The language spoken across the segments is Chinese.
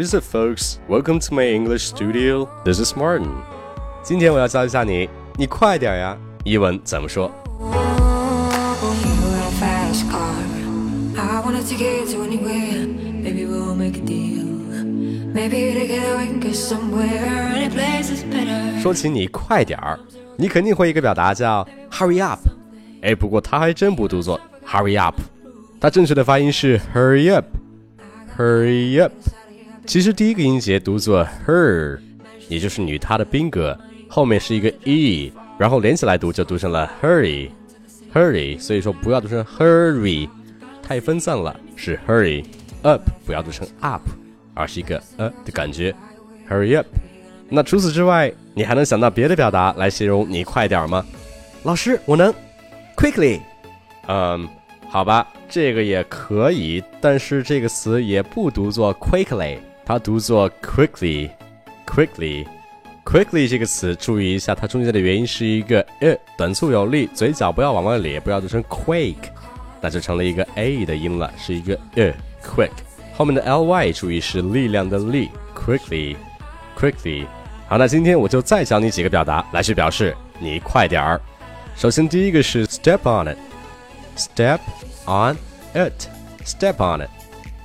What is it, folks? Welcome to my English studio. This is Martin. 今天我要教一下你，你快点呀！英文怎么说.说起你快点儿，你肯定会一个表达叫 hurry up。哎，不过它还真不读作 hurry up，它正确的发音是 hurry up，hurry up。其实第一个音节读作 her，也就是女她的宾格，后面是一个 e，然后连起来读就读成了 hurry，hurry。所以说不要读成 hurry，太分散了，是 hurry up，不要读成 up，而是一个呃的感觉，hurry up。那除此之外，你还能想到别的表达来形容你快点儿吗？老师，我能，quickly。嗯，好吧，这个也可以，但是这个词也不读作 quickly，它读作 quickly，quickly。quickly 这个词，注意一下，它中间的元音是一个呃，短促有力，嘴角不要往外咧，不要读成 quake，那就成了一个 a 的音了，是一个呃 quick。后面的 ly 注意是力量的力，quickly，quickly。好，那今天我就再教你几个表达来去表示你快点儿。首先第一个是 step on it，step on it，step on it。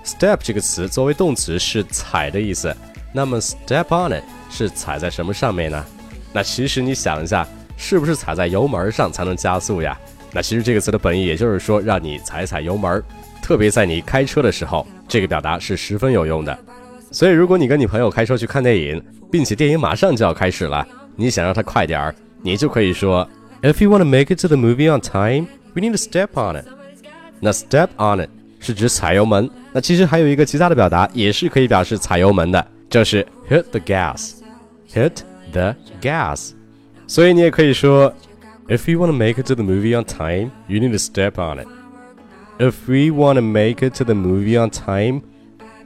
Step 这个词作为动词是踩的意思，那么 step on it 是踩在什么上面呢？那其实你想一下，是不是踩在油门上才能加速呀？那其实这个词的本意也就是说让你踩踩油门，特别在你开车的时候，这个表达是十分有用的。所以如果你跟你朋友开车去看电影，并且电影马上就要开始了，你想让他快点儿，你就可以说，If you want to make it to the movie on time, we need to step on it。那 step on it 是指踩油门，那其实还有一个其他的表达也是可以表示踩油门的，就是 hit the gas，hit the gas。所以你也可以说，If you want to make it to the movie on time, you need to step on it。If we want to make it to the movie on time,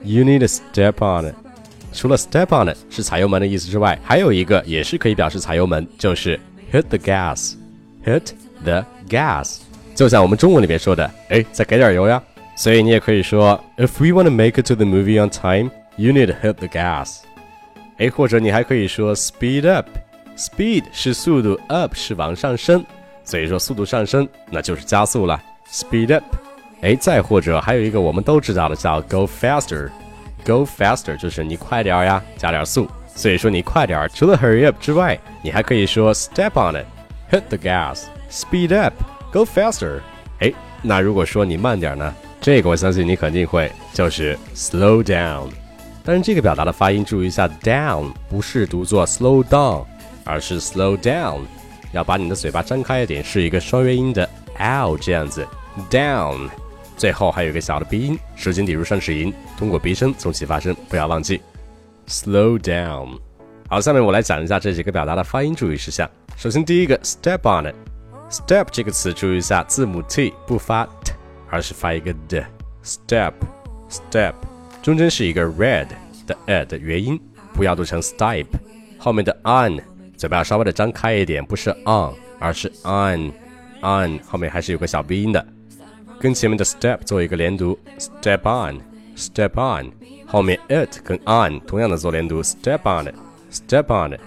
you need to step on it。除了 step on it 是踩油门的意思之外，还有一个也是可以表示踩油门，就是 hit the gas。hit the gas，就像我们中文里面说的，哎，再给点油呀。 所以你也可以说，If we want to make it to the movie on time, you need to hit the gas。哎，或者你还可以说 speed up。speed 是速度，up 是往上升，所以说速度上升那就是加速了，speed up。哎，再或者还有一个我们都知道的叫 go faster。Go faster 就是你快点儿呀，加点速。所以说你快点儿，除了 hurry up 之外，你还可以说 step on it，hit the gas，speed up，go faster。哎，那如果说你慢点呢？这个我相信你肯定会，就是 slow down。但是这个表达的发音注意一下，down 不是读作 slow down，而是 slow down。要把你的嘴巴张开一点，是一个双元音的 l 这样子，down。最后还有一个小的鼻音，舌尖抵入上齿龈，通过鼻声从其发声，不要忘记。Slow down。好，下面我来讲一下这几个表达的发音注意事项。首先第一个，step on it。step 这个词注意一下，字母 t 不发而是发一个 d。step，step，中间是一个 red 的 e 的元音，不要读成 step。后面的 on，嘴巴要稍微的张开一点，不是 on，而是 on，on，后面还是有个小鼻音的。跟前面的 step 做一个连读，step on，step on，后面 it 跟 on 同样的做连读，step on it，step on it。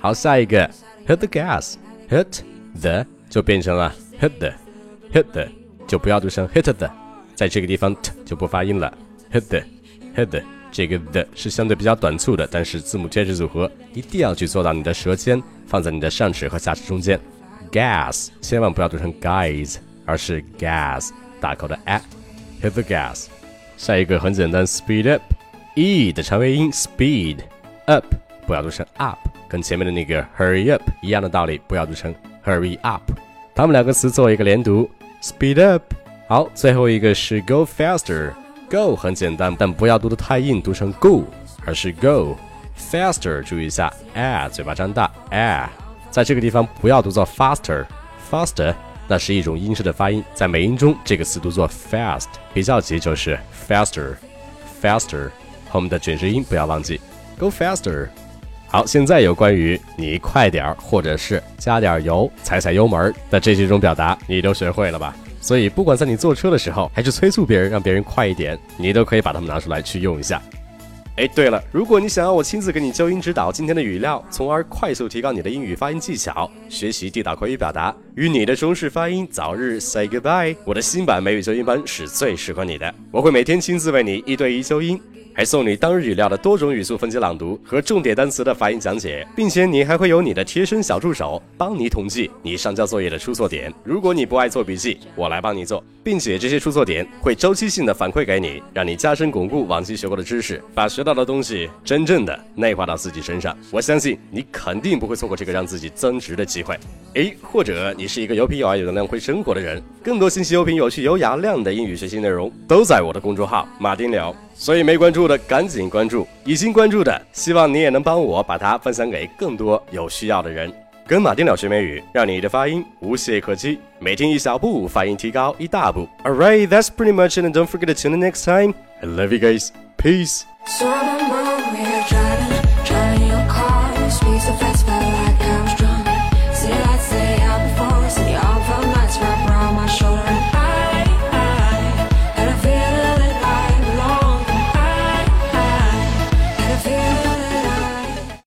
好，下一个 hit the gas，hit the 就变成了 hit the，hit the 就不要读成 hit the，在这个地方 t 就不发音了，hit the，hit the 这个 the 是相对比较短促的，但是字母介词组合一定要去做到你的舌尖放在你的上齿和下齿中间，gas 千万不要读成 guys，而是 gas。大口的 a，hit the gas。下一个很简单，speed up，e 的长元音 speed up 不要读成 up，跟前面的那个 hurry up 一样的道理，不要读成 hurry up。它们两个词做一个连读，speed up。好，最后一个是 go faster，go 很简单，但不要读的太硬，读成 go，而是 go faster。注意一下，a 嘴巴张大，a 在这个地方不要读作 faster，faster。那是一种英式的发音，在美音中，这个词读作 fast，比较级就是 faster，faster，后面的卷舌音不要忘记，go faster。好，现在有关于你快点儿，或者是加点油、踩踩油门的这几种表达，你都学会了吧？所以，不管在你坐车的时候，还是催促别人让别人快一点，你都可以把它们拿出来去用一下。哎，对了，如果你想要我亲自给你纠音指导今天的语料，从而快速提高你的英语发音技巧，学习地道口语表达，与你的中式发音早日 say goodbye，我的新版美语纠音班是最适合你的。我会每天亲自为你一对一纠音。还送你当日语料的多种语速分级朗读和重点单词的发音讲解，并且你还会有你的贴身小助手帮你统计你上交作业的出错点。如果你不爱做笔记，我来帮你做，并且这些出错点会周期性的反馈给你，让你加深巩固往期学过的知识，把学到的东西真正的内化到自己身上。我相信你肯定不会错过这个让自己增值的机会。诶，或者你是一个有品有爱、有能量、会生活的人，更多信息、有品、有趣、有雅量的英语学习内容都在我的公众号马丁聊。所以没关注的赶紧关注，已经关注的，希望你也能帮我把它分享给更多有需要的人。跟马丁聊学美语，让你的发音无懈可击，每天一小步，发音提高一大步。Alright, that's pretty much it, and don't forget to tune in next time. I love you guys. Peace.